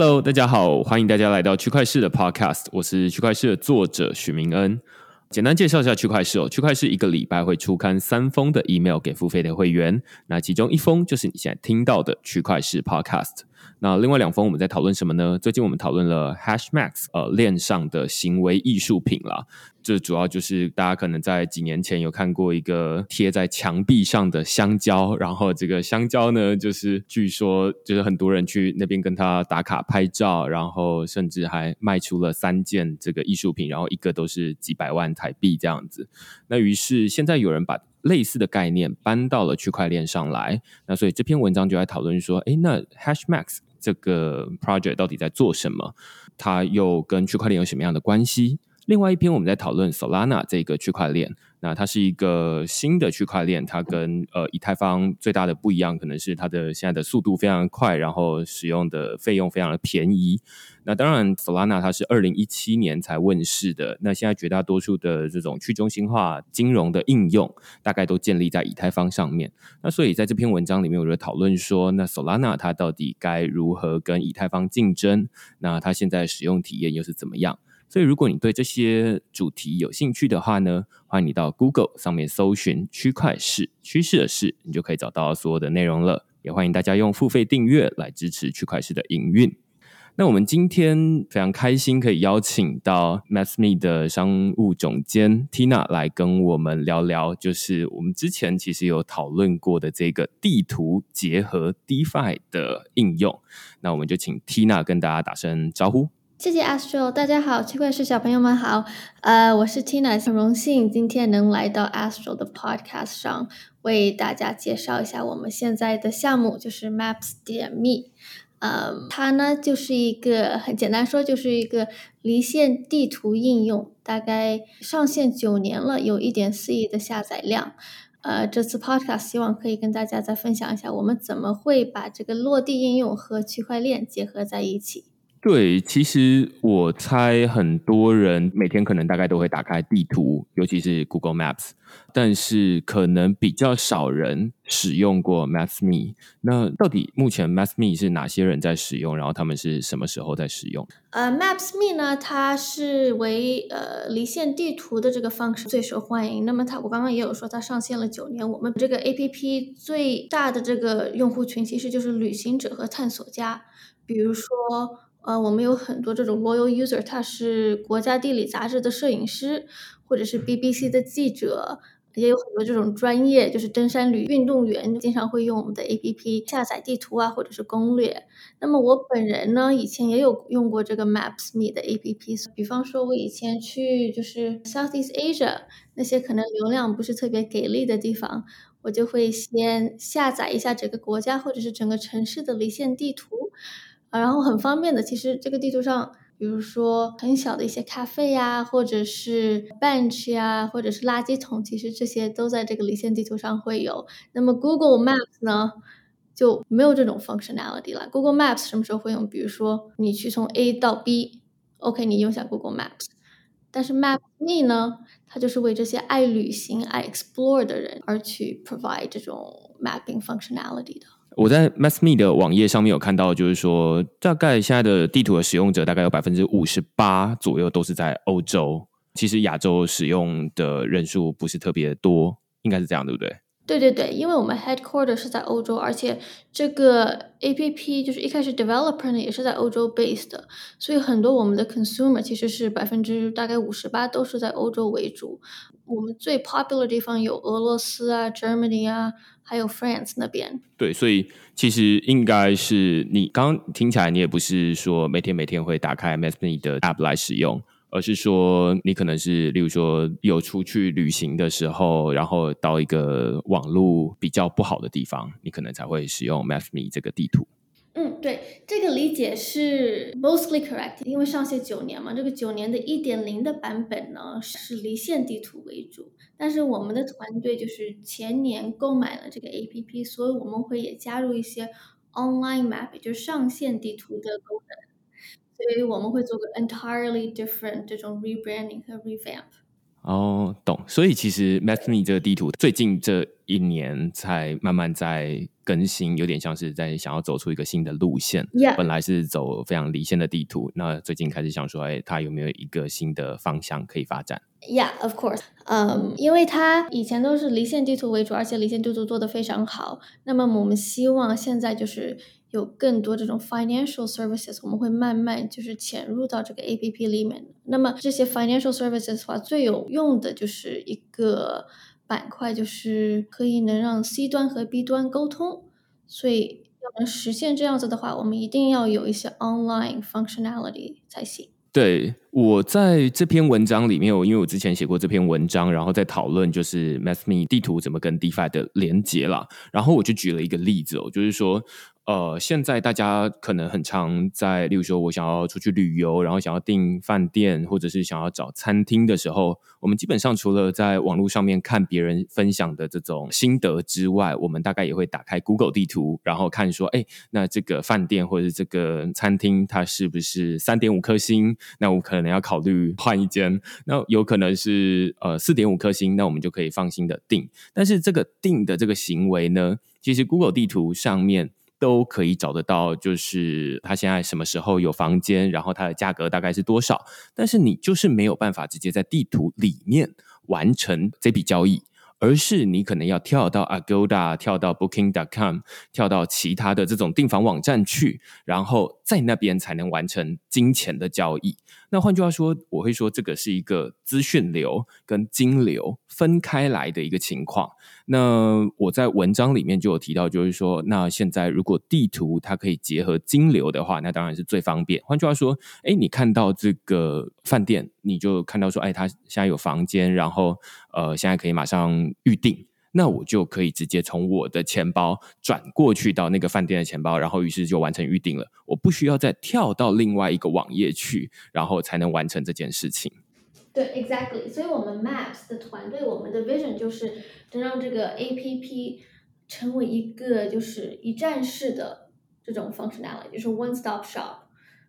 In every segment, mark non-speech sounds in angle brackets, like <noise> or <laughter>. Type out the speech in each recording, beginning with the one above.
Hello，大家好，欢迎大家来到区块市的 Podcast，我是区块市的作者许明恩。简单介绍一下区块市哦，区块市一个礼拜会出刊三封的 email 给付费的会员，那其中一封就是你现在听到的区块市 Podcast。那另外两封我们在讨论什么呢？最近我们讨论了 Hashmax，呃，链上的行为艺术品啦。这主要就是大家可能在几年前有看过一个贴在墙壁上的香蕉，然后这个香蕉呢，就是据说就是很多人去那边跟他打卡拍照，然后甚至还卖出了三件这个艺术品，然后一个都是几百万台币这样子。那于是现在有人把类似的概念搬到了区块链上来，那所以这篇文章就在讨论说，哎，那 Hashmax 这个 project 到底在做什么？它又跟区块链有什么样的关系？另外一篇我们在讨论 Solana 这个区块链，那它是一个新的区块链，它跟呃以太坊最大的不一样，可能是它的现在的速度非常快，然后使用的费用非常的便宜。那当然，Solana 它是二零一七年才问世的，那现在绝大多数的这种去中心化金融的应用，大概都建立在以太坊上面。那所以在这篇文章里面，我就讨论说，那 Solana 它到底该如何跟以太坊竞争？那它现在使用体验又是怎么样？所以，如果你对这些主题有兴趣的话呢，欢迎你到 Google 上面搜寻“区块市趋势的事”，你就可以找到所有的内容了。也欢迎大家用付费订阅来支持区块市的营运。那我们今天非常开心可以邀请到 MathMe 的商务总监 Tina 来跟我们聊聊，就是我们之前其实有讨论过的这个地图结合 DeFi 的应用。那我们就请 Tina 跟大家打声招呼。谢谢 Astro，大家好，区块市小朋友们好，呃，我是 Tina，很荣幸今天能来到 Astro 的 Podcast 上，为大家介绍一下我们现在的项目，就是 Maps 点 Me，嗯，它呢就是一个很简单说，就是一个离线地图应用，大概上线九年了，有一点四亿的下载量，呃，这次 Podcast 希望可以跟大家再分享一下，我们怎么会把这个落地应用和区块链结合在一起。对，其实我猜很多人每天可能大概都会打开地图，尤其是 Google Maps，但是可能比较少人使用过 Maps Me。那到底目前 Maps Me 是哪些人在使用？然后他们是什么时候在使用？呃，MapsMe 呢，它是为呃离线地图的这个方式最受欢迎。那么它，我刚刚也有说，它上线了九年。我们这个 APP 最大的这个用户群其实就是旅行者和探索家，比如说。呃，我们有很多这种 loyal user，他是国家地理杂志的摄影师，或者是 BBC 的记者，也有很多这种专业，就是登山旅运动员，经常会用我们的 APP 下载地图啊，或者是攻略。那么我本人呢，以前也有用过这个 Maps.me 的 APP，比方说我以前去就是 Southeast Asia 那些可能流量不是特别给力的地方，我就会先下载一下整个国家或者是整个城市的离线地图。啊，然后很方便的，其实这个地图上，比如说很小的一些咖啡呀，或者是 bench 呀，或者是垃圾桶，其实这些都在这个离线地图上会有。那么 Google Maps 呢，就没有这种 functionality 了。Google Maps 什么时候会用？比如说你去从 A 到 B，OK，你用下 Google Maps。但是 MapMe 呢，它就是为这些爱旅行、爱 explore 的人而去 provide 这种 mapping functionality 的。我在 MassMe 的网页上面有看到，就是说，大概现在的地图的使用者大概有百分之五十八左右都是在欧洲。其实亚洲使用的人数不是特别多，应该是这样，对不对？对对对，因为我们 headquarter 是在欧洲，而且这个 APP 就是一开始 developer 呢也是在欧洲 based，的所以很多我们的 consumer 其实是百分之大概五十八都是在欧洲为主。我们最 popular 的地方有俄罗斯啊、Germany 啊，还有 France 那边。对，所以其实应该是你刚听起来，你也不是说每天每天会打开 m a s m e 的 app 来使用，而是说你可能是，例如说有出去旅行的时候，然后到一个网络比较不好的地方，你可能才会使用 MapMe 这个地图。嗯，对，这个理解是 mostly correct，因为上线九年嘛，这个九年的一点零的版本呢是离线地图为主，但是我们的团队就是前年购买了这个 APP，所以我们会也加入一些 online map，就是上线地图的功能，所以我们会做个 entirely different 这种 rebranding 和 revamp。哦，懂。所以其实 MathMe 这个地图最近这一年才慢慢在更新，有点像是在想要走出一个新的路线。Yeah 本来是走非常离线的地图，那最近开始想说，哎，它有没有一个新的方向可以发展？Yeah, of course. 嗯，因为它以前都是离线地图为主，而且离线地图做得非常好。那么我们希望现在就是有更多这种 financial services，我们会慢慢就是潜入到这个 APP 里面。那么这些 financial services 的话，最有用的就是一个板块，就是可以能让 C 端和 B 端沟通。所以要能实现这样子的话，我们一定要有一些 online functionality 才行。对，我在这篇文章里面，我因为我之前写过这篇文章，然后在讨论就是 MathMe 地图怎么跟 DeFi 的连接啦，然后我就举了一个例子哦，就是说。呃，现在大家可能很常在，例如说我想要出去旅游，然后想要订饭店，或者是想要找餐厅的时候，我们基本上除了在网络上面看别人分享的这种心得之外，我们大概也会打开 Google 地图，然后看说，哎，那这个饭店或者是这个餐厅它是不是三点五颗星？那我可能要考虑换一间。那有可能是呃四点五颗星，那我们就可以放心的订。但是这个订的这个行为呢，其实 Google 地图上面。都可以找得到，就是它现在什么时候有房间，然后它的价格大概是多少，但是你就是没有办法直接在地图里面完成这笔交易，而是你可能要跳到 Agoda、跳到 Booking.com、跳到其他的这种订房网站去，然后在那边才能完成金钱的交易。那换句话说，我会说这个是一个资讯流跟金流分开来的一个情况。那我在文章里面就有提到，就是说，那现在如果地图它可以结合金流的话，那当然是最方便。换句话说，哎，你看到这个饭店，你就看到说，哎，它现在有房间，然后呃，现在可以马上预定。那我就可以直接从我的钱包转过去到那个饭店的钱包，然后于是就完成预定了。我不需要再跳到另外一个网页去，然后才能完成这件事情。对，exactly。所以，我们 Maps 的团队，我们的 vision 就是能让这个 APP 成为一个就是一站式的这种 functionality，就是 one stop shop。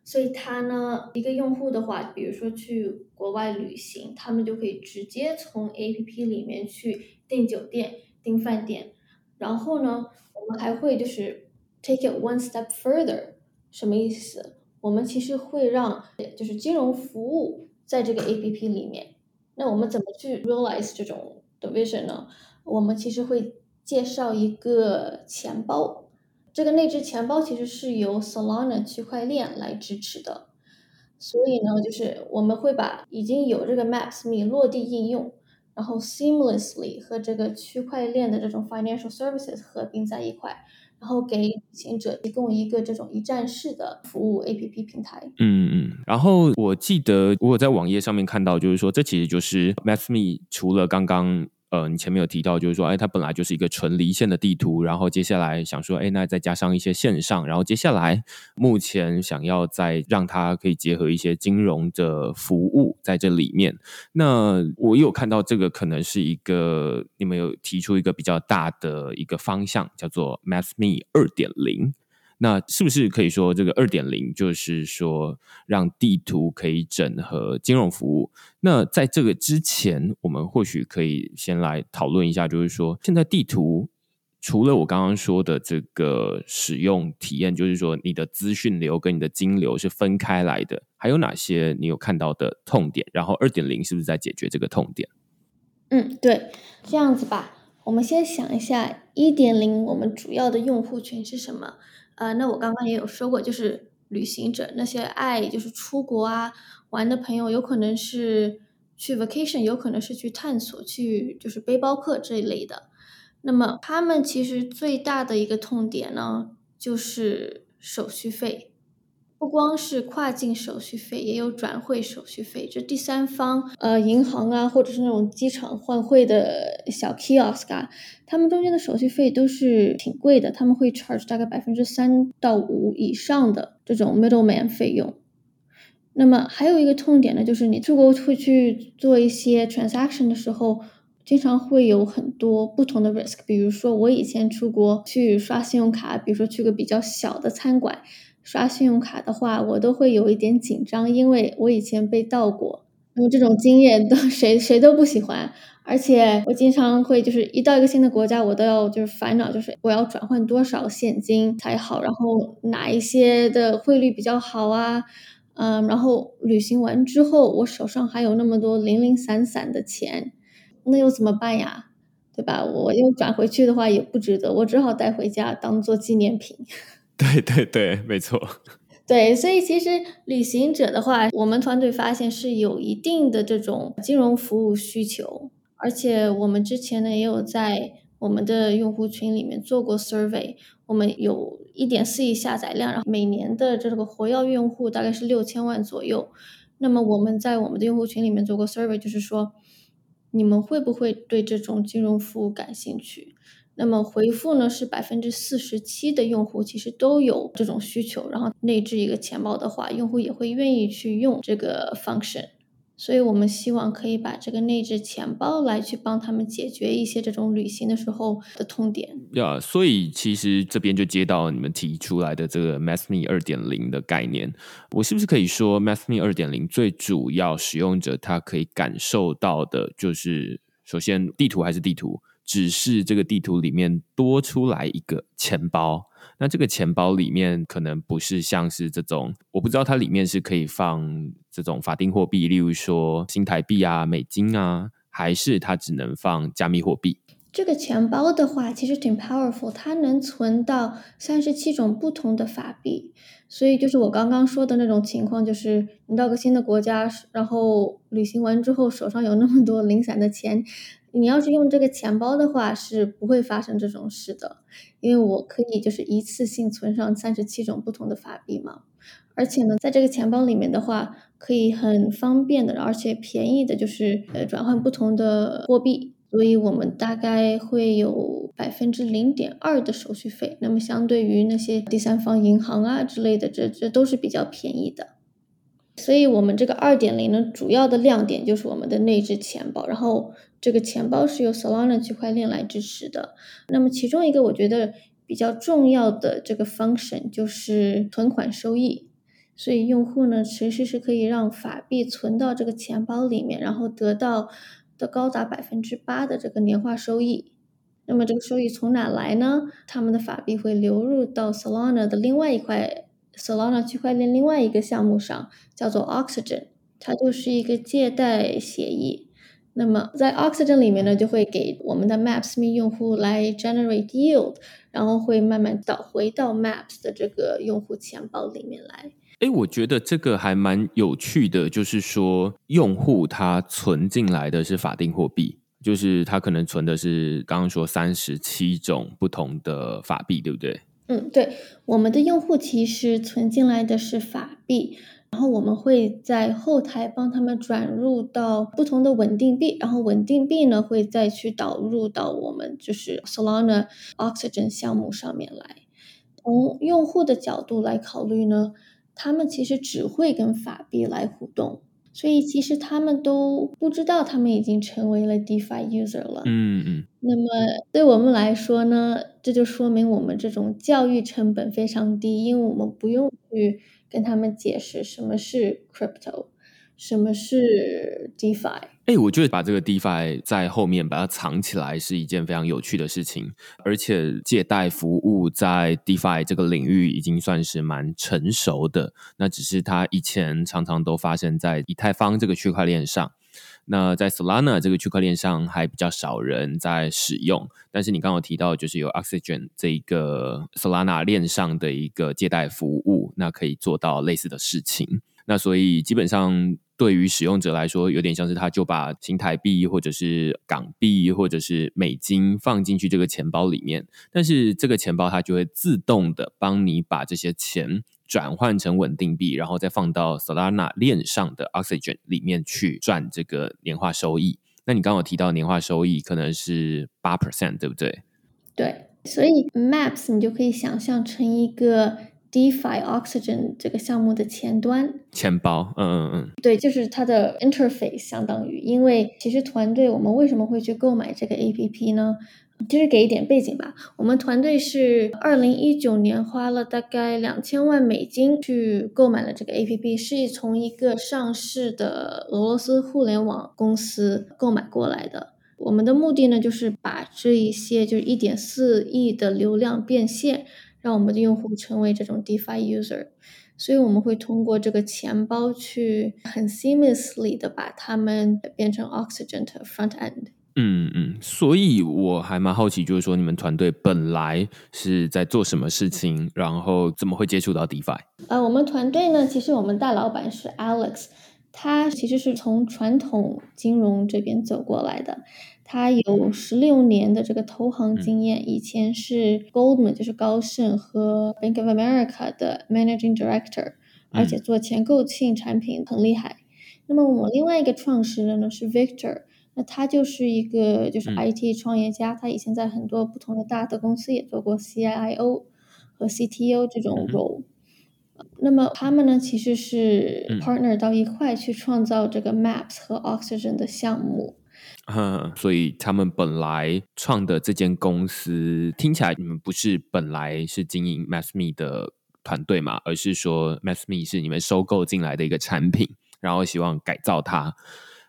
所以，它呢，一个用户的话，比如说去国外旅行，他们就可以直接从 APP 里面去订酒店、订饭店。然后呢，我们还会就是 take it one step further，什么意思？我们其实会让就是金融服务在这个 APP 里面。那我们怎么去 realize 这种的 vision 呢？我们其实会介绍一个钱包，这个内置钱包其实是由 Solana 区块链来支持的。所以呢，就是我们会把已经有这个 Maps.me 落地应用，然后 seamlessly 和这个区块链的这种 financial services 合并在一块，然后给旅行者提供一个这种一站式的服务 APP 平台。嗯嗯，然后我记得我在网页上面看到，就是说这其实就是 MathMe 除了刚刚呃你前面有提到，就是说哎它本来就是一个纯离线的地图，然后接下来想说哎那再加上一些线上，然后接下来目前想要再让它可以结合一些金融的服务在这里面。那我有看到这个可能是一个你们有提出一个比较大的一个方向，叫做 MathMe 二点零。那是不是可以说这个二点零就是说让地图可以整合金融服务？那在这个之前，我们或许可以先来讨论一下，就是说现在地图除了我刚刚说的这个使用体验，就是说你的资讯流跟你的金流是分开来的，还有哪些你有看到的痛点？然后二点零是不是在解决这个痛点？嗯，对，这样子吧，我们先想一下一点零我们主要的用户群是什么？呃，那我刚刚也有说过，就是旅行者，那些爱就是出国啊玩的朋友，有可能是去 vacation，有可能是去探索，去就是背包客这一类的。那么他们其实最大的一个痛点呢，就是手续费，不光是跨境手续费，也有转汇手续费。这第三方，呃，银行啊，或者是那种机场换汇的小 kiosk 啊，他们中间的手续费都是挺贵的，他们会 charge 大概百分之三到五以上的这种 middleman 费用。那么还有一个痛点呢，就是你出国会去做一些 transaction 的时候，经常会有很多不同的 risk。比如说我以前出国去刷信用卡，比如说去个比较小的餐馆刷信用卡的话，我都会有一点紧张，因为我以前被盗过。那么这种经验都 <laughs> 谁谁都不喜欢。而且我经常会就是一到一个新的国家，我都要就是烦恼，就是我要转换多少现金才好，然后哪一些的汇率比较好啊？嗯，然后旅行完之后，我手上还有那么多零零散散的钱，那又怎么办呀？对吧？我又转回去的话也不值得，我只好带回家当做纪念品。<laughs> 对对对，没错。对，所以其实旅行者的话，我们团队发现是有一定的这种金融服务需求。而且我们之前呢也有在我们的用户群里面做过 survey，我们有一点四亿下载量，然后每年的这个活跃用户大概是六千万左右。那么我们在我们的用户群里面做过 survey，就是说你们会不会对这种金融服务感兴趣？那么回复呢是百分之四十七的用户其实都有这种需求，然后内置一个钱包的话，用户也会愿意去用这个 function。所以我们希望可以把这个内置钱包来去帮他们解决一些这种旅行的时候的痛点。呀，所以其实这边就接到你们提出来的这个 MathMe 二点零的概念。我是不是可以说 MathMe 二点零最主要使用者他可以感受到的就是，首先地图还是地图，只是这个地图里面多出来一个钱包。那这个钱包里面可能不是像是这种，我不知道它里面是可以放这种法定货币，例如说新台币啊、美金啊，还是它只能放加密货币？这个钱包的话，其实挺 powerful，它能存到三十七种不同的法币。所以就是我刚刚说的那种情况，就是你到个新的国家，然后旅行完之后手上有那么多零散的钱。你要是用这个钱包的话，是不会发生这种事的，因为我可以就是一次性存上三十七种不同的法币嘛，而且呢，在这个钱包里面的话，可以很方便的，而且便宜的，就是呃转换不同的货币，所以我们大概会有百分之零点二的手续费，那么相对于那些第三方银行啊之类的，这这都是比较便宜的。所以，我们这个二点零呢，主要的亮点就是我们的内置钱包，然后这个钱包是由 Solana 区块链来支持的。那么，其中一个我觉得比较重要的这个 function 就是存款收益。所以，用户呢，其实是可以让法币存到这个钱包里面，然后得到的高达百分之八的这个年化收益。那么，这个收益从哪来呢？他们的法币会流入到 Solana 的另外一块。Solana 区块链另外一个项目上叫做 Oxygen，它就是一个借贷协议。那么在 Oxygen 里面呢，就会给我们的 Maps.me 用户来 generate yield，然后会慢慢导回到 Maps 的这个用户钱包里面来。哎，我觉得这个还蛮有趣的，就是说用户他存进来的是法定货币，就是他可能存的是刚刚说三十七种不同的法币，对不对？嗯，对，我们的用户其实存进来的是法币，然后我们会在后台帮他们转入到不同的稳定币，然后稳定币呢会再去导入到我们就是 Solana Oxygen 项目上面来。从用户的角度来考虑呢，他们其实只会跟法币来互动。所以其实他们都不知道，他们已经成为了 DeFi user 了。嗯嗯。那么对我们来说呢，这就说明我们这种教育成本非常低，因为我们不用去跟他们解释什么是 crypto。什么是 DeFi？哎，我觉得把这个 DeFi 在后面把它藏起来是一件非常有趣的事情，而且借贷服务在 DeFi 这个领域已经算是蛮成熟的。那只是它以前常常都发生在以太坊这个区块链上，那在 Solana 这个区块链上还比较少人在使用。但是你刚刚提到，就是有 Oxygen 这一个 Solana 链上的一个借贷服务，那可以做到类似的事情。那所以基本上。对于使用者来说，有点像是他就把新台币或者是港币或者是美金放进去这个钱包里面，但是这个钱包它就会自动的帮你把这些钱转换成稳定币，然后再放到 Solana 链上的 Oxygen 里面去赚这个年化收益。那你刚刚提到年化收益可能是八 percent，对不对？对，所以 Maps 你就可以想象成一个。DeFi Oxygen 这个项目的前端钱包，嗯嗯嗯，对，就是它的 interface，相当于，因为其实团队我们为什么会去购买这个 APP 呢？就是给一点背景吧，我们团队是二零一九年花了大概两千万美金去购买了这个 APP，是从一个上市的俄罗斯互联网公司购买过来的。我们的目的呢，就是把这一些就是一点四亿的流量变现，让我们的用户成为这种 DeFi user。所以我们会通过这个钱包去很 seamlessly 的把它们变成 Oxygen 的 front end。嗯嗯，所以我还蛮好奇，就是说你们团队本来是在做什么事情，然后怎么会接触到 DeFi？呃，我们团队呢，其实我们大老板是 Alex，他其实是从传统金融这边走过来的，他有十六年的这个投行经验，以前是 Goldman 就是高盛和 Bank of America 的 Managing Director，而且做前购性产品很厉害。那么我们另外一个创始人呢是 Victor。那他就是一个就是 IT 创业家，他以前在很多不同的大的公司也做过 CIO 和 CTO 这种 role。那么他们呢，其实是 partner 到一块去创造这个 Maps 和 Oxygen 的项目。嗯，<laughs> 所以他们本来创的这间公司听起来，你们不是本来是经营 MassMe 的团队嘛，而是说 MassMe 是你们收购进来的一个产品，然后希望改造它。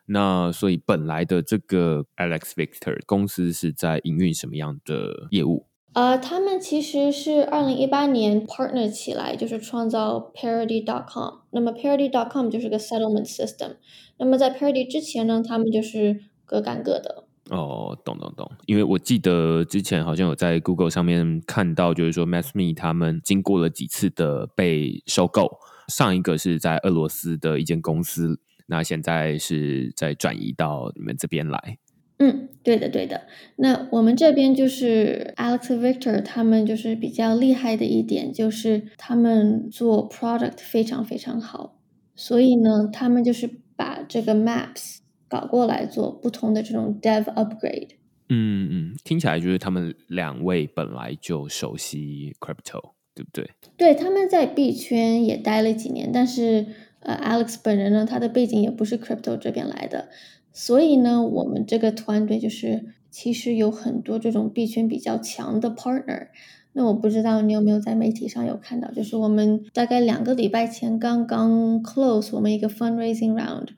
那所以本来的这个 Alex Victor 公司是在营运什么样的业务？呃，他们其实是二零一八年 partner 起来，就是创造 Parity.com。那么 Parity.com 就是个 settlement system。那么在 Parity 之前呢，他们就是各干各的。哦，懂懂懂。因为我记得之前好像有在 Google 上面看到，就是说 MassMe 他们经过了几次的被收购，上一个是在俄罗斯的一间公司。那现在是在转移到你们这边来。嗯，对的，对的。那我们这边就是 Alex Victor 他们就是比较厉害的一点，就是他们做 product 非常非常好。所以呢，他们就是把这个 Maps 搞过来做不同的这种 Dev upgrade。嗯嗯，听起来就是他们两位本来就熟悉 Crypto，对不对？对，他们在币圈也待了几年，但是。呃，Alex 本人呢，他的背景也不是 crypto 这边来的，所以呢，我们这个团队就是其实有很多这种币圈比较强的 partner。那我不知道你有没有在媒体上有看到，就是我们大概两个礼拜前刚刚 close 我们一个 fundraising round，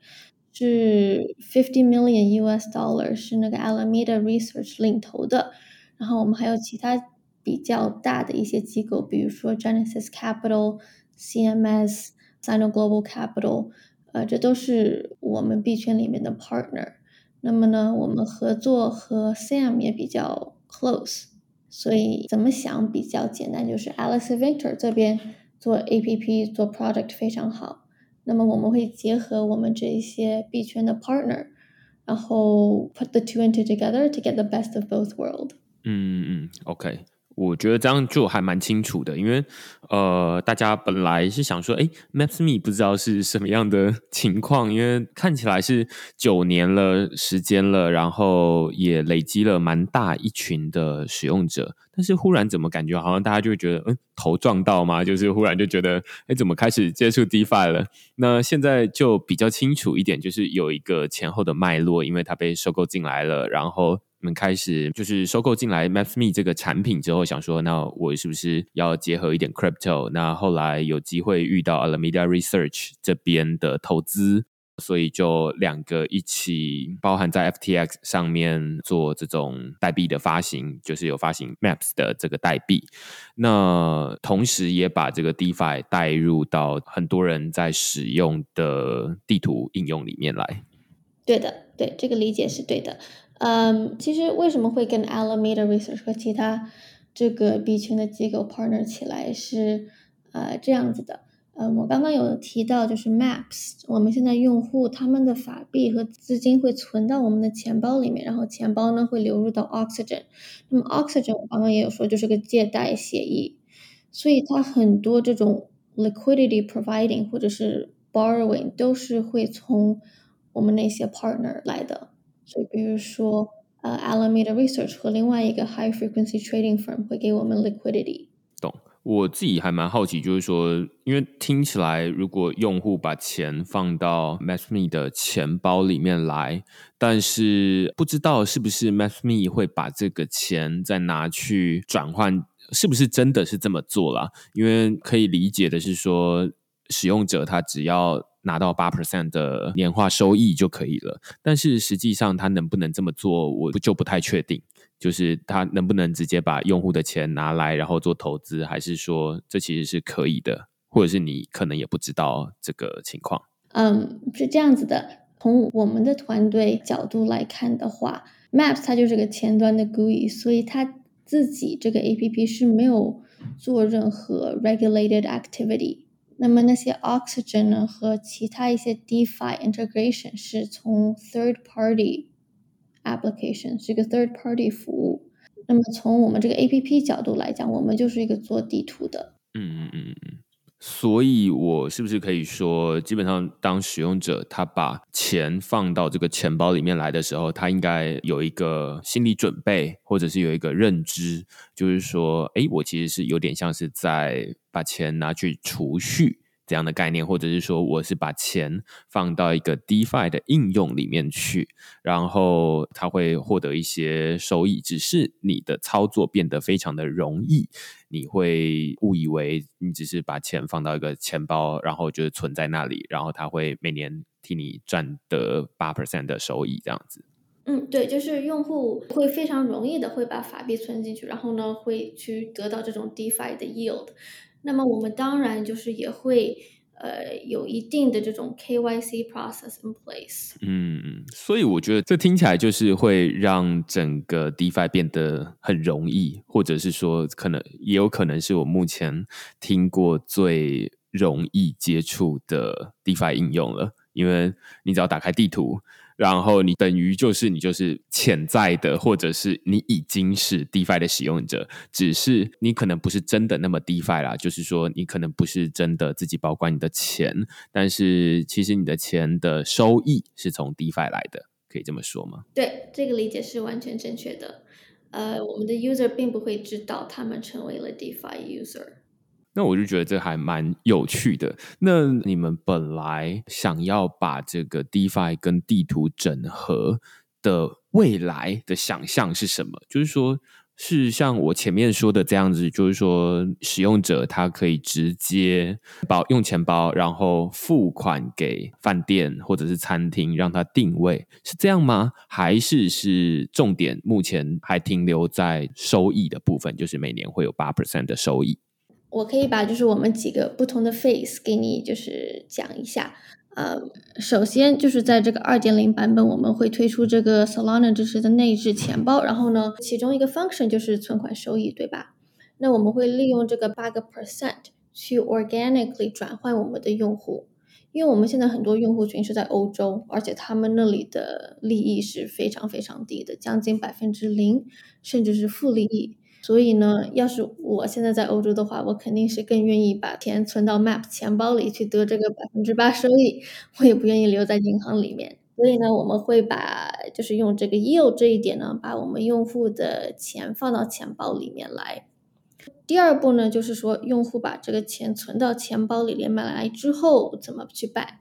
是 fifty million US dollars，是那个 Alameda Research 领投的，然后我们还有其他比较大的一些机构，比如说 Genesis Capital、CMS。Sino Global Capital，呃，这都是我们币圈里面的 partner。那么呢，我们合作和 Sam 也比较 close，所以怎么想比较简单，就是 Alex Victor 这边做 APP 做 product 非常好。那么我们会结合我们这一些币圈的 partner，然后 put the two into together to get the best of both world。嗯嗯，OK。 我觉得这样就还蛮清楚的，因为呃，大家本来是想说，哎，MapsMe 不知道是什么样的 <laughs> 情况，因为看起来是九年了时间了，然后也累积了蛮大一群的使用者，但是忽然怎么感觉好像大家就会觉得，嗯，头撞到吗？就是忽然就觉得，哎，怎么开始接触 DeFi 了？那现在就比较清楚一点，就是有一个前后的脉络，因为它被收购进来了，然后。们开始就是收购进来 MathMe 这个产品之后，想说那我是不是要结合一点 Crypto？那后来有机会遇到 Alameda Research 这边的投资，所以就两个一起包含在 FTX 上面做这种代币的发行，就是有发行 Maps 的这个代币。那同时也把这个 DeFi 带入到很多人在使用的地图应用里面来。对的，对这个理解是对的。嗯，其实为什么会跟 Alameda Research 和其他这个币圈的机构 partner 起来是呃这样子的。嗯，我刚刚有提到就是 Maps，我们现在用户他们的法币和资金会存到我们的钱包里面，然后钱包呢会流入到 Oxygen。那么 Oxygen 我刚刚也有说就是个借贷协议，所以它很多这种 liquidity providing 或者是 borrowing 都是会从我们那些 partner 来的。所以，比如说，呃，Alameda Research 和另外一个 High Frequency Trading Firm 会给我们 liquidity。懂。我自己还蛮好奇，就是说，因为听起来，如果用户把钱放到 MassMe 的钱包里面来，但是不知道是不是 MassMe 会把这个钱再拿去转换，是不是真的是这么做了？因为可以理解的是说，使用者他只要拿到八 percent 的年化收益就可以了，但是实际上他能不能这么做，我就不太确定。就是他能不能直接把用户的钱拿来，然后做投资，还是说这其实是可以的，或者是你可能也不知道这个情况？嗯，是这样子的。从我们的团队角度来看的话，Maps 它就是个前端的 GUI，所以它自己这个 APP 是没有做任何 regulated activity。那么那些 Oxygen 呢和其他一些 DeFi integration 是从 third party。application 是一个 third party 服务。那么从我们这个 A P P 角度来讲，我们就是一个做地图的。嗯嗯嗯嗯。所以，我是不是可以说，基本上当使用者他把钱放到这个钱包里面来的时候，他应该有一个心理准备，或者是有一个认知，就是说，哎，我其实是有点像是在把钱拿去储蓄。这样的概念，或者是说，我是把钱放到一个 DeFi 的应用里面去，然后它会获得一些收益。只是你的操作变得非常的容易，你会误以为你只是把钱放到一个钱包，然后就是存在那里，然后它会每年替你赚得八 percent 的收益，这样子。嗯，对，就是用户会非常容易的会把法币存进去，然后呢，会去得到这种 DeFi 的 yield。那么我们当然就是也会呃有一定的这种 KYC process in place。嗯，所以我觉得这听起来就是会让整个 DeFi 变得很容易，或者是说可能也有可能是我目前听过最容易接触的 DeFi 应用了，因为你只要打开地图。然后你等于就是你就是潜在的，或者是你已经是 DeFi 的使用者，只是你可能不是真的那么 DeFi 啦，就是说你可能不是真的自己保管你的钱，但是其实你的钱的收益是从 DeFi 来的，可以这么说吗？对，这个理解是完全正确的。呃，我们的 user 并不会知道他们成为了 DeFi user。那我就觉得这还蛮有趣的。那你们本来想要把这个 DeFi 跟地图整合的未来的想象是什么？就是说，是像我前面说的这样子，就是说，使用者他可以直接包用钱包，然后付款给饭店或者是餐厅，让他定位，是这样吗？还是是重点目前还停留在收益的部分，就是每年会有八 percent 的收益？我可以把就是我们几个不同的 phase 给你就是讲一下，呃，首先就是在这个二点零版本，我们会推出这个 Solana 支持的内置钱包，然后呢，其中一个 function 就是存款收益，对吧？那我们会利用这个八个 percent 去 organically 转换我们的用户，因为我们现在很多用户群是在欧洲，而且他们那里的利益是非常非常低的，将近百分之零，甚至是负利益。所以呢，要是我现在在欧洲的话，我肯定是更愿意把钱存到 Map 钱包里去得这个百分之八收益，我也不愿意留在银行里面。所以呢，我们会把就是用这个 yield 这一点呢，把我们用户的钱放到钱包里面来。第二步呢，就是说用户把这个钱存到钱包里连买来之后怎么去办？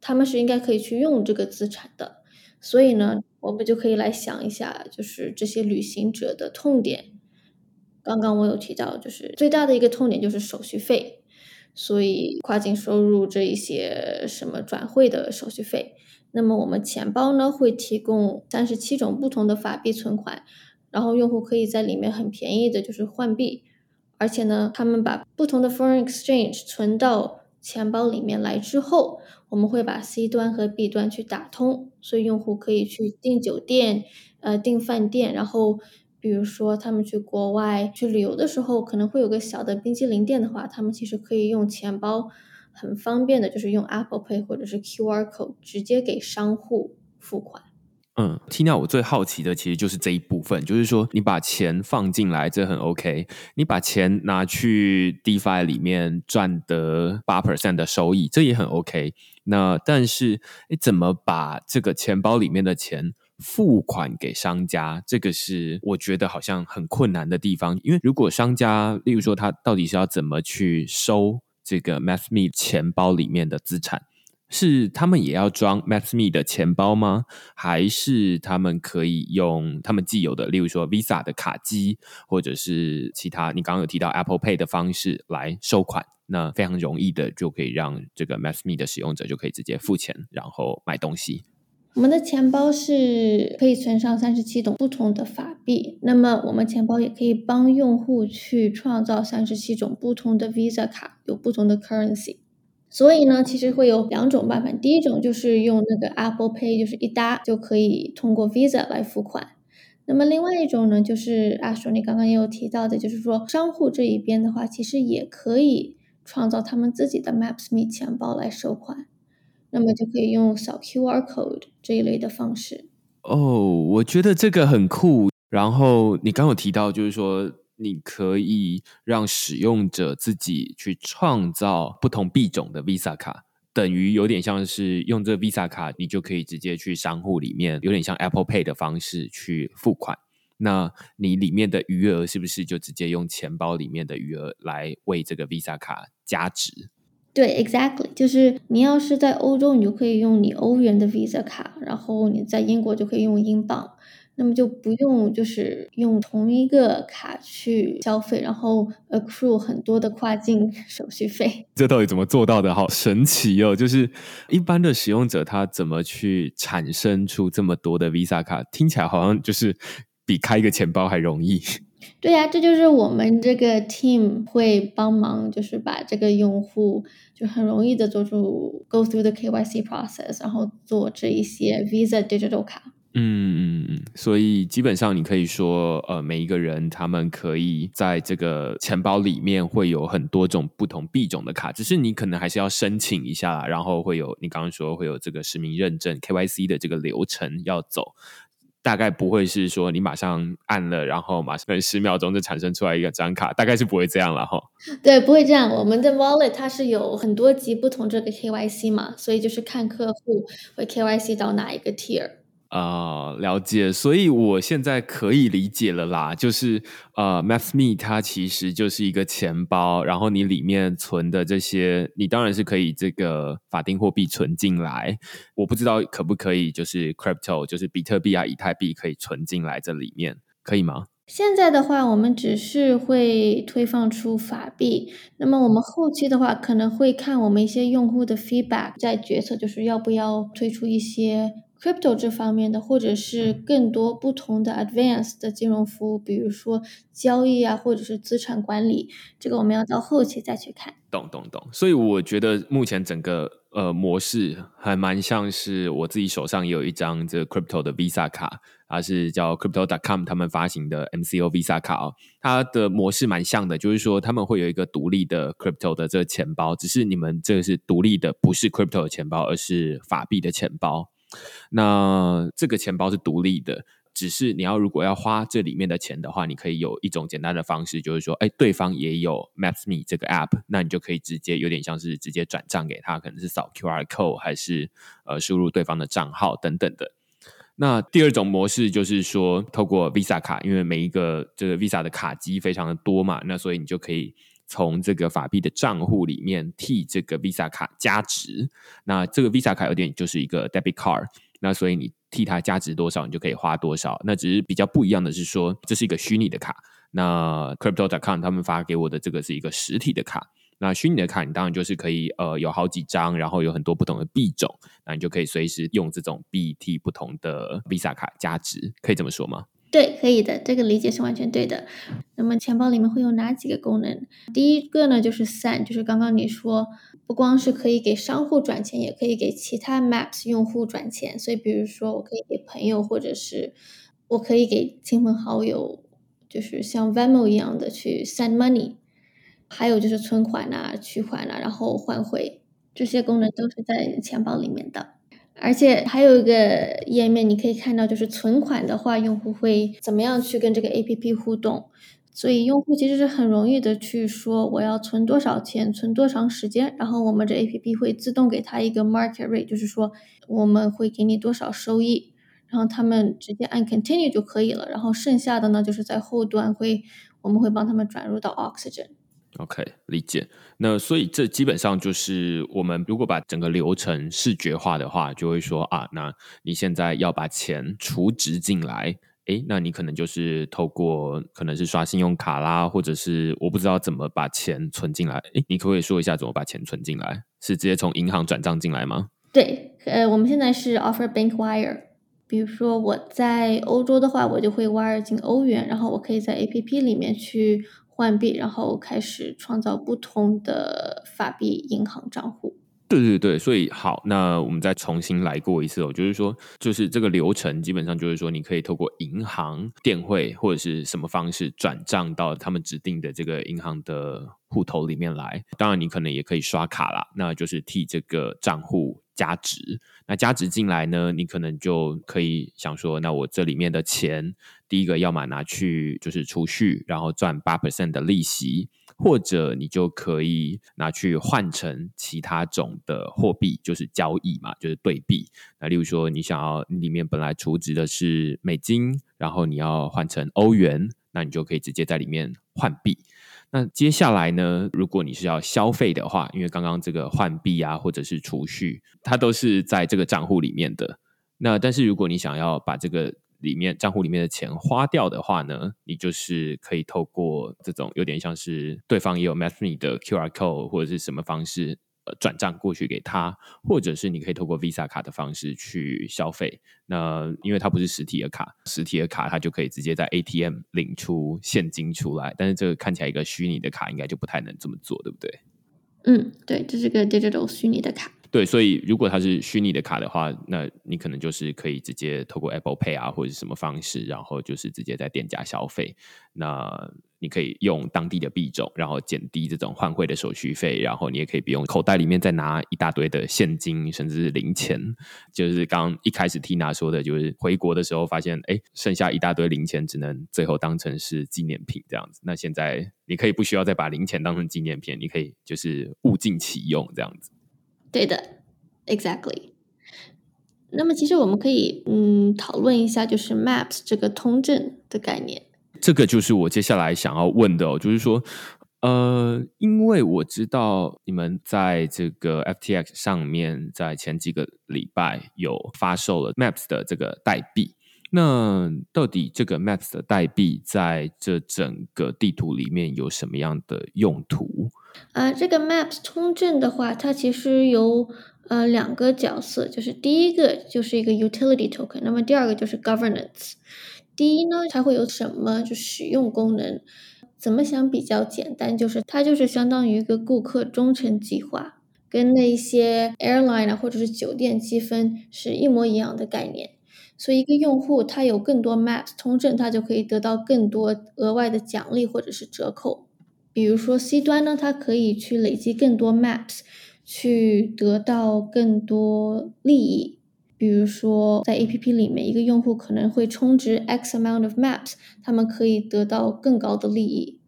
他们是应该可以去用这个资产的。所以呢，我们就可以来想一下，就是这些旅行者的痛点。刚刚我有提到，就是最大的一个痛点就是手续费，所以跨境收入这一些什么转汇的手续费。那么我们钱包呢会提供三十七种不同的法币存款，然后用户可以在里面很便宜的就是换币，而且呢，他们把不同的 foreign exchange 存到钱包里面来之后，我们会把 C 端和 B 端去打通，所以用户可以去订酒店，呃，订饭店，然后。比如说，他们去国外去旅游的时候，可能会有个小的冰激凌店的话，他们其实可以用钱包，很方便的，就是用 Apple Pay 或者是 QR code 直接给商户付款。嗯听到我最好奇的其实就是这一部分，就是说你把钱放进来，这很 OK。你把钱拿去 DeFi 里面赚得八 percent 的收益，这也很 OK。那但是，你怎么把这个钱包里面的钱？付款给商家，这个是我觉得好像很困难的地方。因为如果商家，例如说他到底是要怎么去收这个 MathMe 钱包里面的资产，是他们也要装 MathMe 的钱包吗？还是他们可以用他们既有的，例如说 Visa 的卡机，或者是其他你刚刚有提到 Apple Pay 的方式来收款？那非常容易的就可以让这个 MathMe 的使用者就可以直接付钱，然后买东西。我们的钱包是可以存上三十七种不同的法币，那么我们钱包也可以帮用户去创造三十七种不同的 Visa 卡，有不同的 currency。所以呢，其实会有两种办法，第一种就是用那个 Apple Pay，就是一搭就可以通过 Visa 来付款。那么另外一种呢，就是阿叔你刚刚也有提到的，就是说商户这一边的话，其实也可以。创造他们自己的 MapsMe 钱包来收款，那么就可以用扫 QR code 这一类的方式。哦，我觉得这个很酷。然后你刚有提到，就是说你可以让使用者自己去创造不同币种的 Visa 卡，等于有点像是用这 Visa 卡，你就可以直接去商户里面，有点像 Apple Pay 的方式去付款。那你里面的余额是不是就直接用钱包里面的余额来为这个 Visa 卡加值？对，exactly，就是你要是在欧洲，你就可以用你欧元的 Visa 卡，然后你在英国就可以用英镑，那么就不用就是用同一个卡去消费，然后 accrue 很多的跨境 <laughs> 手续费。这到底怎么做到的？好神奇哦！就是一般的使用者他怎么去产生出这么多的 Visa 卡？听起来好像就是。比开一个钱包还容易。对呀，这就是我们这个 team 会帮忙，就是把这个用户就很容易的做出 go through the KYC process，然后做这一些 Visa digital 卡。嗯嗯嗯，所以基本上你可以说，呃，每一个人他们可以在这个钱包里面会有很多种不同币种的卡，只是你可能还是要申请一下，然后会有你刚刚说会有这个实名认证 KYC 的这个流程要走。大概不会是说你马上按了，然后马上十秒钟就产生出来一个张卡，大概是不会这样了哈。对，不会这样。我们的 Wallet 它是有很多级不同这个 KYC 嘛，所以就是看客户会 KYC 到哪一个 tier。啊，了解，所以我现在可以理解了啦。就是呃，MathMe 它其实就是一个钱包，然后你里面存的这些，你当然是可以这个法定货币存进来。我不知道可不可以，就是 Crypto，就是比特币啊、以太币可以存进来这里面，可以吗？现在的话，我们只是会推放出法币。那么我们后期的话，可能会看我们一些用户的 feedback，在决策就是要不要推出一些。Crypto 这方面的，或者是更多不同的 advanced 的金融服务，比如说交易啊，或者是资产管理，这个我们要到后期再去看。懂懂懂。所以我觉得目前整个呃模式还蛮像是我自己手上也有一张这 crypto 的 Visa 卡，它是叫 crypto.com 他们发行的 MCO Visa 卡哦，它的模式蛮像的，就是说他们会有一个独立的 crypto 的这个钱包，只是你们这个是独立的，不是 crypto 的钱包，而是法币的钱包。那这个钱包是独立的，只是你要如果要花这里面的钱的话，你可以有一种简单的方式，就是说，哎，对方也有 MapsMe 这个 app，那你就可以直接有点像是直接转账给他，可能是扫 QR code 还是呃输入对方的账号等等的。那第二种模式就是说，透过 Visa 卡，因为每一个这个 Visa 的卡机非常的多嘛，那所以你就可以。从这个法币的账户里面替这个 Visa 卡加值，那这个 Visa 卡有点就是一个 debit card，那所以你替它加值多少，你就可以花多少。那只是比较不一样的是说，这是一个虚拟的卡。那 Crypto.com 他们发给我的这个是一个实体的卡。那虚拟的卡，你当然就是可以呃有好几张，然后有很多不同的币种，那你就可以随时用这种币替不同的 Visa 卡加值，可以这么说吗？对，可以的，这个理解是完全对的。那么钱包里面会有哪几个功能？第一个呢，就是 Send，就是刚刚你说，不光是可以给商户转钱，也可以给其他 Maps 用户转钱。所以，比如说，我可以给朋友，或者是我可以给亲朋好友，就是像 Venmo 一样的去 Send Money。还有就是存款啊、取款啊，然后换汇，这些功能都是在钱包里面的。而且还有一个页面，你可以看到，就是存款的话，用户会怎么样去跟这个 A P P 互动？所以用户其实是很容易的去说我要存多少钱，存多长时间，然后我们这 A P P 会自动给他一个 market rate，就是说我们会给你多少收益。然后他们直接按 Continue 就可以了。然后剩下的呢，就是在后端会我们会帮他们转入到 Oxygen。OK，理解。那所以这基本上就是我们如果把整个流程视觉化的话，就会说啊，那你现在要把钱储值进来，诶，那你可能就是透过可能是刷信用卡啦，或者是我不知道怎么把钱存进来。诶，你可不可以说一下怎么把钱存进来？是直接从银行转账进来吗？对，呃，我们现在是 offer bank wire。比如说我在欧洲的话，我就会 wire 进欧元，然后我可以在 APP 里面去。换币，然后开始创造不同的法币银行账户。对对对，所以好，那我们再重新来过一次哦。就是说，就是这个流程，基本上就是说，你可以透过银行电汇或者是什么方式转账到他们指定的这个银行的户头里面来。当然，你可能也可以刷卡啦，那就是替这个账户。加值，那加值进来呢？你可能就可以想说，那我这里面的钱，第一个要么拿去就是储蓄，然后赚八 percent 的利息，或者你就可以拿去换成其他种的货币，就是交易嘛，就是对币。那例如说，你想要里面本来储值的是美金，然后你要换成欧元，那你就可以直接在里面换币。那接下来呢？如果你是要消费的话，因为刚刚这个换币啊，或者是储蓄，它都是在这个账户里面的。那但是如果你想要把这个里面账户里面的钱花掉的话呢，你就是可以透过这种有点像是对方也有 Matchme 的 QR code 或者是什么方式。转账过去给他，或者是你可以透过 Visa 卡的方式去消费。那因为它不是实体的卡，实体的卡它就可以直接在 ATM 领出现金出来。但是这个看起来一个虚拟的卡，应该就不太能这么做，对不对？嗯，对，这是个 digital 虚拟的卡。对，所以如果它是虚拟的卡的话，那你可能就是可以直接透过 Apple Pay 啊，或者是什么方式，然后就是直接在店家消费。那你可以用当地的币种，然后减低这种换汇的手续费，然后你也可以不用口袋里面再拿一大堆的现金，甚至是零钱。就是刚一开始 Tina 说的，就是回国的时候发现，哎，剩下一大堆零钱，只能最后当成是纪念品这样子。那现在你可以不需要再把零钱当成纪念品，你可以就是物尽其用这样子。对的，exactly。那么其实我们可以嗯讨论一下，就是 Maps 这个通证的概念。这个就是我接下来想要问的哦，就是说，呃，因为我知道你们在这个 FTX 上面，在前几个礼拜有发售了 Maps 的这个代币，那到底这个 Maps 的代币在这整个地图里面有什么样的用途？啊，这个 Maps 通证的话，它其实有呃两个角色，就是第一个就是一个 Utility Token，那么第二个就是 Governance。第一呢，它会有什么就使用功能？怎么想比较简单？就是它就是相当于一个顾客忠诚计划，跟那些 airline 啊或者是酒店积分是一模一样的概念。所以一个用户他有更多 Maps 通证，他就可以得到更多额外的奖励或者是折扣。比如说 C 端呢，它可以去累积更多 Maps，去得到更多利益。比如说，在 A P P 里面，一个用户可能会充值 X amount of maps，他们可以得到更高的利益。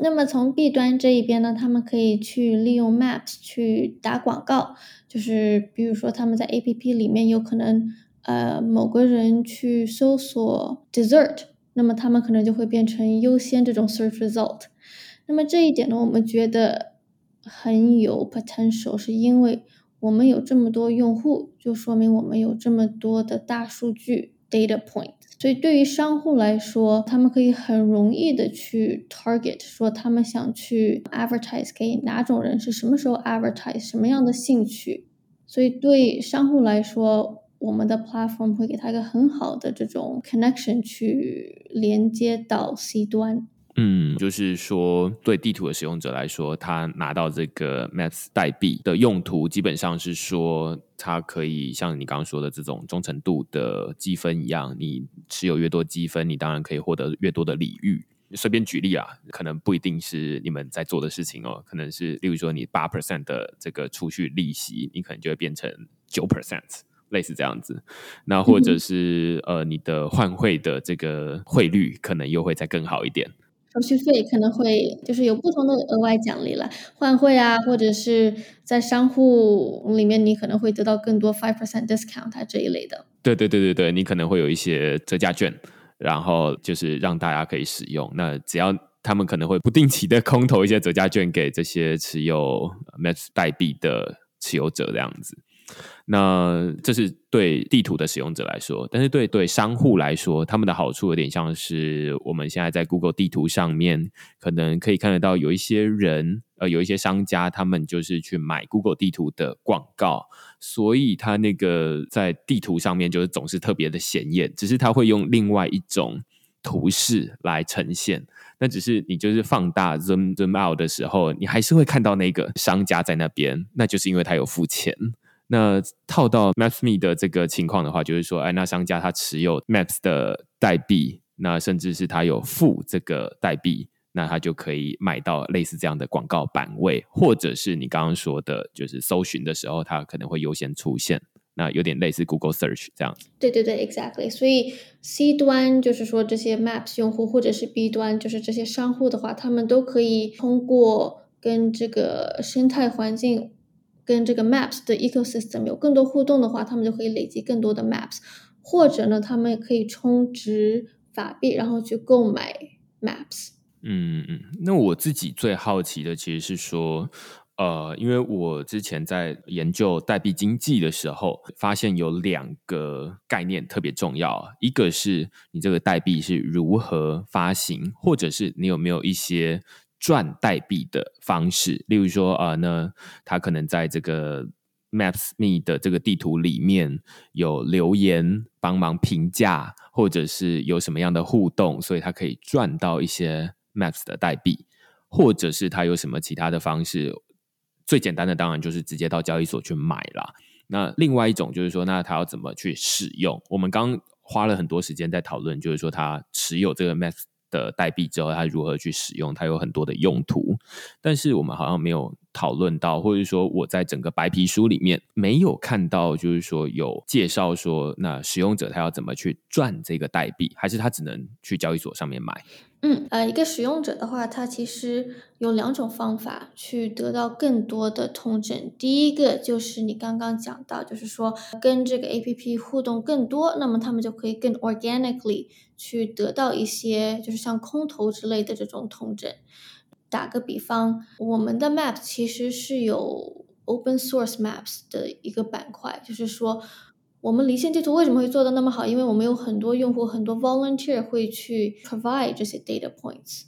那么从 B 端这一边呢，他们可以去利用 maps 去打广告，就是比如说他们在 A P P 里面有可能，呃，某个人去搜索 dessert，那么他们可能就会变成优先这种 search result。那么这一点呢，我们觉得很有 potential，是因为。我们有这么多用户，就说明我们有这么多的大数据 data point，所以对于商户来说，他们可以很容易的去 target，说他们想去 advertise 给哪种人，是什么时候 advertise，什么样的兴趣。所以对商户来说，我们的 platform 会给他一个很好的这种 connection 去连接到 C 端。嗯，就是说，对地图的使用者来说，他拿到这个 Maps 代币的用途，基本上是说，它可以像你刚刚说的这种忠诚度的积分一样，你持有越多积分，你当然可以获得越多的礼遇。随便举例啊，可能不一定是你们在做的事情哦，可能是例如说，你八 percent 的这个储蓄利息，你可能就会变成九 percent，类似这样子。那或者是呃，你的换汇的这个汇率，可能又会再更好一点。手续费可能会就是有不同的额外奖励了，换汇啊，或者是在商户里面，你可能会得到更多 five percent discount 啊这一类的。对对对对对，你可能会有一些折价券，然后就是让大家可以使用。那只要他们可能会不定期的空投一些折价券给这些持有 Maps 代币的持有者，这样子。那这是对地图的使用者来说，但是对对商户来说，他们的好处有点像是我们现在在 Google 地图上面，可能可以看得到有一些人，呃，有一些商家，他们就是去买 Google 地图的广告，所以他那个在地图上面就是总是特别的显眼，只是他会用另外一种图示来呈现，那只是你就是放大 zoom zoom out 的时候，你还是会看到那个商家在那边，那就是因为他有付钱。那套到 Maps.me 的这个情况的话，就是说，哎，那商家他持有 Maps 的代币，那甚至是他有付这个代币，那他就可以买到类似这样的广告版位，或者是你刚刚说的，就是搜寻的时候，它可能会优先出现，那有点类似 Google Search 这样。对对对，exactly。所以 C 端就是说这些 Maps 用户，或者是 B 端就是这些商户的话，他们都可以通过跟这个生态环境。跟这个 Maps 的 ecosystem 有更多互动的话，他们就可以累积更多的 Maps，或者呢，他们也可以充值法币，然后去购买 Maps。嗯嗯，那我自己最好奇的其实是说，呃，因为我之前在研究代币经济的时候，发现有两个概念特别重要，一个是你这个代币是如何发行，或者是你有没有一些。赚代币的方式，例如说啊，那他可能在这个 Maps.me 的这个地图里面有留言帮忙评价，或者是有什么样的互动，所以他可以赚到一些 Maps 的代币，或者是他有什么其他的方式。最简单的当然就是直接到交易所去买了。那另外一种就是说，那他要怎么去使用？我们刚花了很多时间在讨论，就是说他持有这个 Maps。的代币之后，它如何去使用？它有很多的用途，但是我们好像没有讨论到，或者说我在整个白皮书里面没有看到，就是说有介绍说，那使用者他要怎么去赚这个代币，还是他只能去交易所上面买？嗯，呃，一个使用者的话，他其实有两种方法去得到更多的通证。第一个就是你刚刚讲到，就是说跟这个 A P P 互动更多，那么他们就可以更 organically 去得到一些，就是像空投之类的这种通证。打个比方，我们的 Map 其实是有 Open Source Maps 的一个板块，就是说。我们离线地图为什么会做的那么好？因为我们有很多用户，很多 volunteer 会去 provide 这些 data points，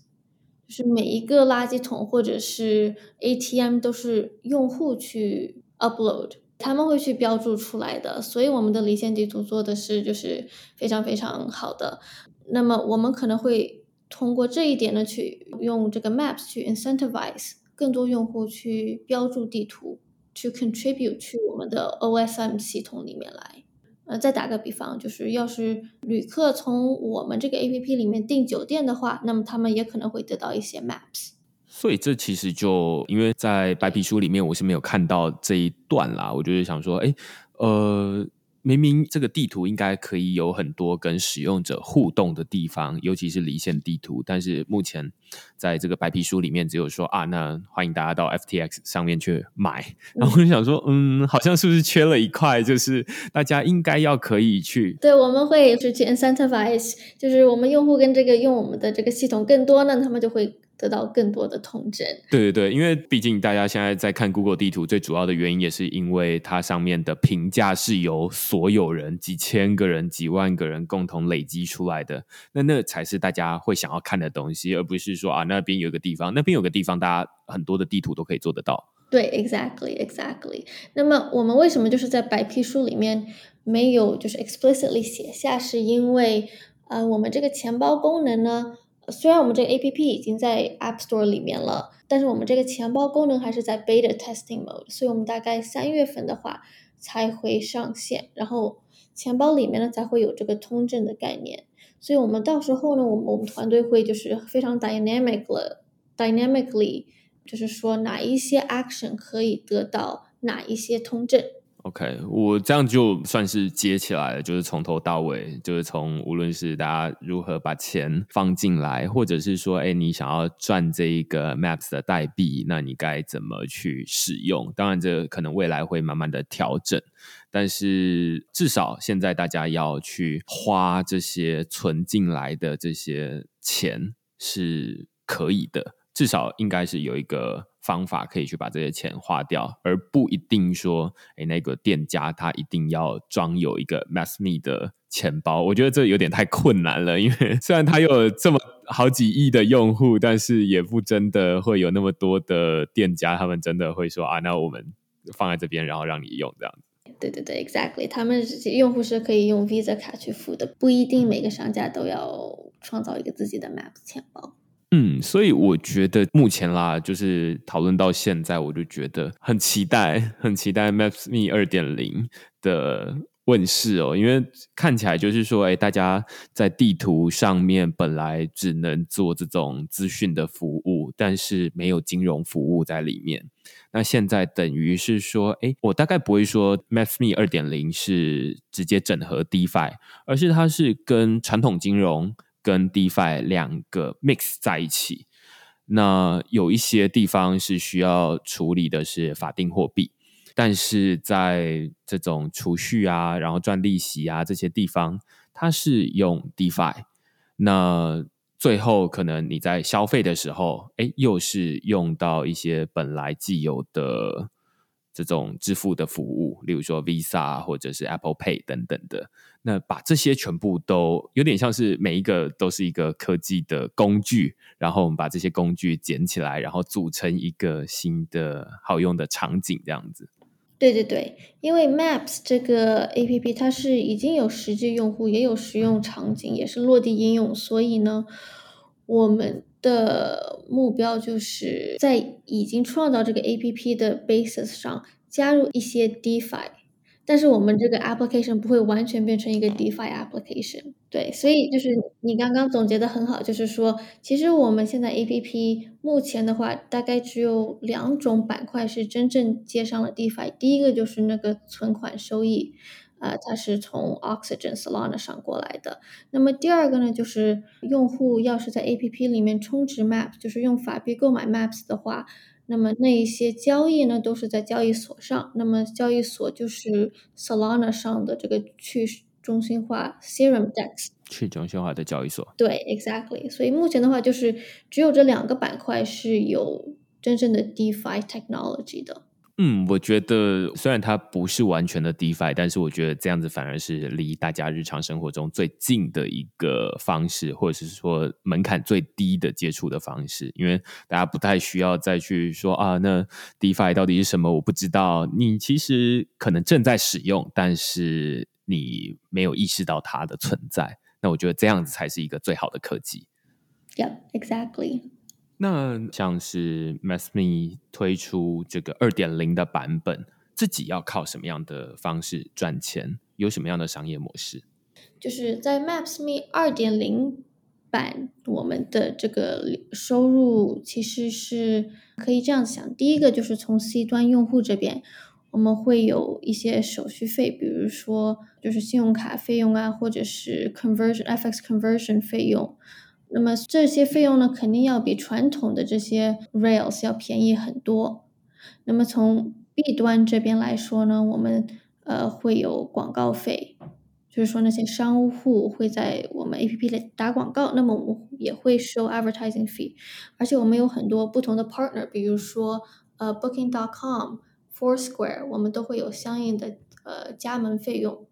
就是每一个垃圾桶或者是 ATM 都是用户去 upload，他们会去标注出来的。所以我们的离线地图做的是就是非常非常好的。那么我们可能会通过这一点呢，去用这个 maps 去 incentivize 更多用户去标注地图，去 contribute 去我们的 OSM 系统里面来。呃，再打个比方，就是要是旅客从我们这个 A P P 里面订酒店的话，那么他们也可能会得到一些 Maps。所以这其实就因为在白皮书里面我是没有看到这一段啦，我就是想说，哎，呃。明明这个地图应该可以有很多跟使用者互动的地方，尤其是离线地图，但是目前在这个白皮书里面只有说啊，那欢迎大家到 FTX 上面去买。然后我就想说，嗯，好像是不是缺了一块，就是大家应该要可以去。对，我们会去 incentivize，就是我们用户跟这个用我们的这个系统更多呢，他们就会。得到更多的通证。对对对，因为毕竟大家现在在看 Google 地图，最主要的原因也是因为它上面的评价是由所有人、几千个人、几万个人共同累积出来的，那那才是大家会想要看的东西，而不是说啊那边有个地方，那边有个地方，大家很多的地图都可以做得到。对，exactly，exactly。那么我们为什么就是在白皮书里面没有就是 explicitly 写下？是因为呃，我们这个钱包功能呢？虽然我们这个 A P P 已经在 App Store 里面了，但是我们这个钱包功能还是在 Beta Testing Mode，所以我们大概三月份的话才会上线，然后钱包里面呢才会有这个通证的概念，所以我们到时候呢，我们我们团队会就是非常 dynamic 了，dynamically 就是说哪一些 action 可以得到哪一些通证。OK，我这样就算是接起来了，就是从头到尾，就是从无论是大家如何把钱放进来，或者是说，哎，你想要赚这一个 Maps 的代币，那你该怎么去使用？当然，这可能未来会慢慢的调整，但是至少现在大家要去花这些存进来的这些钱是可以的，至少应该是有一个。方法可以去把这些钱花掉，而不一定说，哎，那个店家他一定要装有一个 MassMe 的钱包。我觉得这有点太困难了，<laughs> 因为虽然他有这么好几亿的用户，但是也不真的会有那么多的店家，他们真的会说啊，那我们放在这边，然后让你用这样。对对对，Exactly，他们用户是可以用 Visa 卡去付的，不一定每个商家都要创造一个自己的 Maps 钱包。嗯，所以我觉得目前啦，就是讨论到现在，我就觉得很期待，很期待 Maps Me 二点零的问世哦。因为看起来就是说，哎，大家在地图上面本来只能做这种资讯的服务，但是没有金融服务在里面。那现在等于是说，哎，我大概不会说 Maps Me 二点零是直接整合 DeFi，而是它是跟传统金融。跟 DeFi 两个 mix 在一起，那有一些地方是需要处理的是法定货币，但是在这种储蓄啊，然后赚利息啊这些地方，它是用 DeFi。那最后可能你在消费的时候，哎，又是用到一些本来既有的这种支付的服务，例如说 Visa 或者是 Apple Pay 等等的。那把这些全部都有点像是每一个都是一个科技的工具，然后我们把这些工具捡起来，然后组成一个新的好用的场景，这样子。对对对，因为 Maps 这个 A P P 它是已经有实际用户，也有实用场景，也是落地应用，所以呢，我们的目标就是在已经创造这个 A P P 的 basis 上加入一些 DeFi。但是我们这个 application 不会完全变成一个 DeFi application，对，所以就是你刚刚总结的很好，就是说，其实我们现在 APP 目前的话，大概只有两种板块是真正接上了 DeFi，第一个就是那个存款收益，呃，它是从 Oxygen Solana 上过来的，那么第二个呢，就是用户要是在 APP 里面充值 Maps，就是用法币购买 Maps 的话。那么那一些交易呢，都是在交易所上。那么交易所就是 Solana 上的这个去中心化 Serum Dex，去中心化的交易所。对，exactly。所以目前的话，就是只有这两个板块是有真正的 DeFi technology 的。嗯，我觉得虽然它不是完全的 DeFi，但是我觉得这样子反而是离大家日常生活中最近的一个方式，或者是说门槛最低的接触的方式。因为大家不太需要再去说啊，那 DeFi 到底是什么？我不知道。你其实可能正在使用，但是你没有意识到它的存在。那我觉得这样子才是一个最好的科技。Yep, exactly. 那像是 MassMe 推出这个二点零的版本，自己要靠什么样的方式赚钱？有什么样的商业模式？就是在 MassMe 二点零版，我们的这个收入其实是可以这样想：第一个就是从 C 端用户这边，我们会有一些手续费，比如说就是信用卡费用啊，或者是 conversion FX conversion 费用。那么这些费用呢，肯定要比传统的这些 rails 要便宜很多。那么从 B 端这边来说呢，我们呃会有广告费，就是说那些商户会在我们 APP 里打广告，那么我们也会收 advertising fee。而且我们有很多不同的 partner，比如说呃 Booking.com、Foursquare，我们都会有相应的呃加盟费用。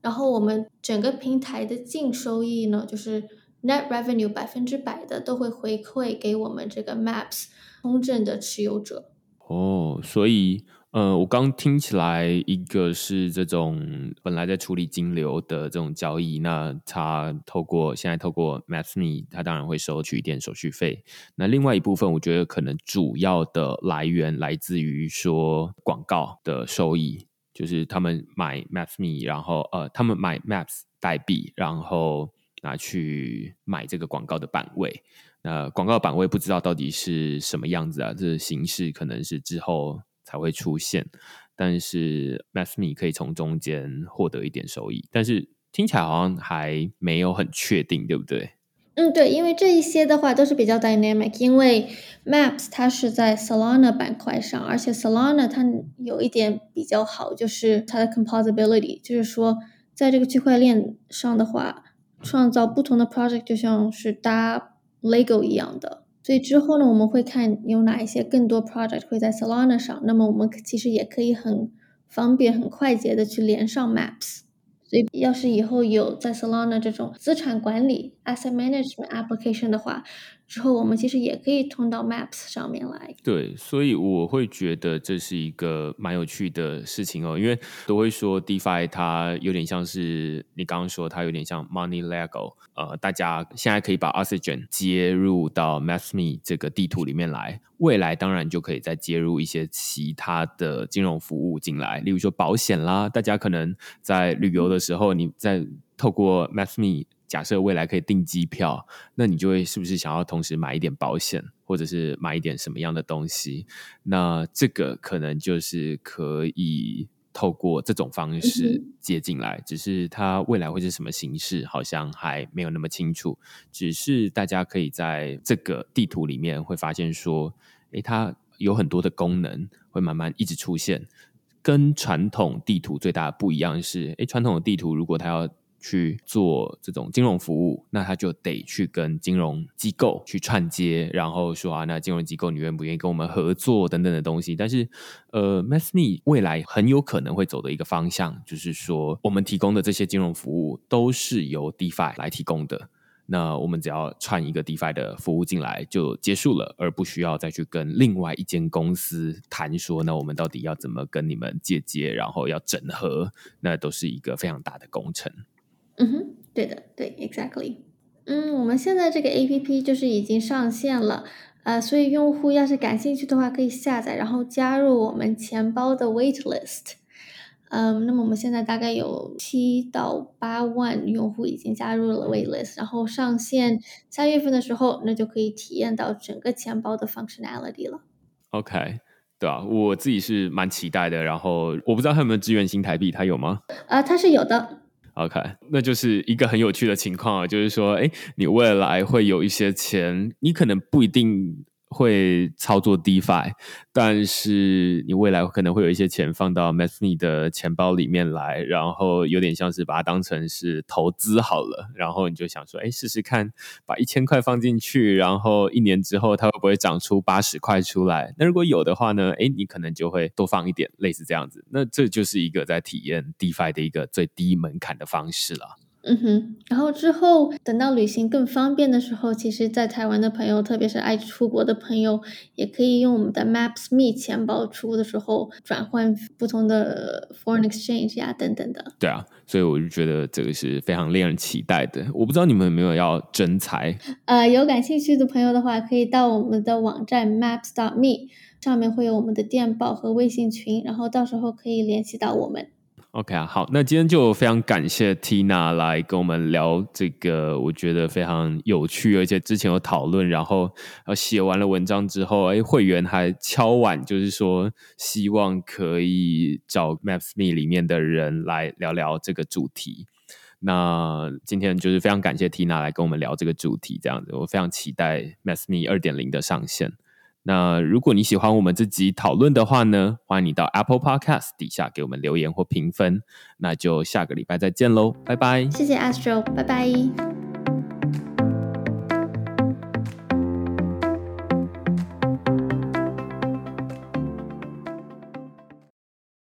然后我们整个平台的净收益呢，就是。Net revenue 百分之百的都会回馈给我们这个 Maps 通证的持有者。哦，所以，呃，我刚听起来，一个是这种本来在处理金流的这种交易，那它透过现在透过 MapsMe，它当然会收取一点手续费。那另外一部分，我觉得可能主要的来源来自于说广告的收益，就是他们买 MapsMe，然后呃，他们买 Maps 代币，然后。拿去买这个广告的版位，那广告版位不知道到底是什么样子啊？这形式可能是之后才会出现。但是 MathMe 可以从中间获得一点收益，但是听起来好像还没有很确定，对不对？嗯，对，因为这一些的话都是比较 dynamic，因为 Maps 它是在 Solana 板块上，而且 Solana 它有一点比较好，就是它的 composability，就是说在这个区块链上的话，创造不同的 project 就像是搭 Lego 一样的。所以之后呢，我们会看有哪一些更多 project 会在 Solana 上，那么我们其实也可以很方便、很快捷的去连上 Maps。所以，要是以后有在 Solana 这种资产管理 asset management application 的话，之后我们其实也可以通到 Maps 上面来。对，所以我会觉得这是一个蛮有趣的事情哦，因为都会说 DeFi 它有点像是你刚刚说它有点像 Money Lego，呃，大家现在可以把 Oxygen 接入到 MathMe 这个地图里面来，未来当然就可以再接入一些其他的金融服务进来，例如说保险啦，大家可能在旅游的时候，你在透过 MathMe。假设未来可以订机票，那你就会是不是想要同时买一点保险，或者是买一点什么样的东西？那这个可能就是可以透过这种方式接进来，只是它未来会是什么形式，好像还没有那么清楚。只是大家可以在这个地图里面会发现说，诶，它有很多的功能会慢慢一直出现，跟传统地图最大的不一样是，诶，传统的地图如果它要去做这种金融服务，那他就得去跟金融机构去串接，然后说啊，那金融机构你愿不愿意跟我们合作等等的东西。但是，呃，MathMe 未来很有可能会走的一个方向，就是说我们提供的这些金融服务都是由 DeFi 来提供的。那我们只要串一个 DeFi 的服务进来就结束了，而不需要再去跟另外一间公司谈说，那我们到底要怎么跟你们借接，然后要整合，那都是一个非常大的工程。嗯哼，对的，对，exactly。嗯，我们现在这个 A P P 就是已经上线了，呃，所以用户要是感兴趣的话，可以下载，然后加入我们钱包的 wait list。嗯，那么我们现在大概有七到八万用户已经加入了 wait list，然后上线三月份的时候，那就可以体验到整个钱包的 functionality 了。OK，对啊，我自己是蛮期待的，然后我不知道它有没有支援新台币，它有吗？啊，它是有的。OK，那就是一个很有趣的情况啊，就是说，哎，你未来会有一些钱，你可能不一定。会操作 DeFi，但是你未来可能会有一些钱放到 MathMe 的钱包里面来，然后有点像是把它当成是投资好了，然后你就想说，哎，试试看，把一千块放进去，然后一年之后它会不会长出八十块出来？那如果有的话呢，哎，你可能就会多放一点，类似这样子。那这就是一个在体验 DeFi 的一个最低门槛的方式了。嗯哼，然后之后等到旅行更方便的时候，其实，在台湾的朋友，特别是爱出国的朋友，也可以用我们的 MapsMe 钱包出的时候转换不同的 foreign exchange 呀等等的。对啊，所以我就觉得这个是非常令人期待的。我不知道你们有没有要征才？呃，有感兴趣的朋友的话，可以到我们的网站 Maps.me 上面会有我们的电报和微信群，然后到时候可以联系到我们。OK 啊，好，那今天就非常感谢 Tina 来跟我们聊这个，我觉得非常有趣，而且之前有讨论，然后呃写完了文章之后，哎，会员还敲碗，就是说希望可以找 MapsMe 里面的人来聊聊这个主题。那今天就是非常感谢 Tina 来跟我们聊这个主题，这样子，我非常期待 MapsMe 二点零的上线。那如果你喜欢我们这集讨论的话呢，欢迎你到 Apple Podcast 底下给我们留言或评分。那就下个礼拜再见喽，拜拜！谢谢 Astro，拜拜。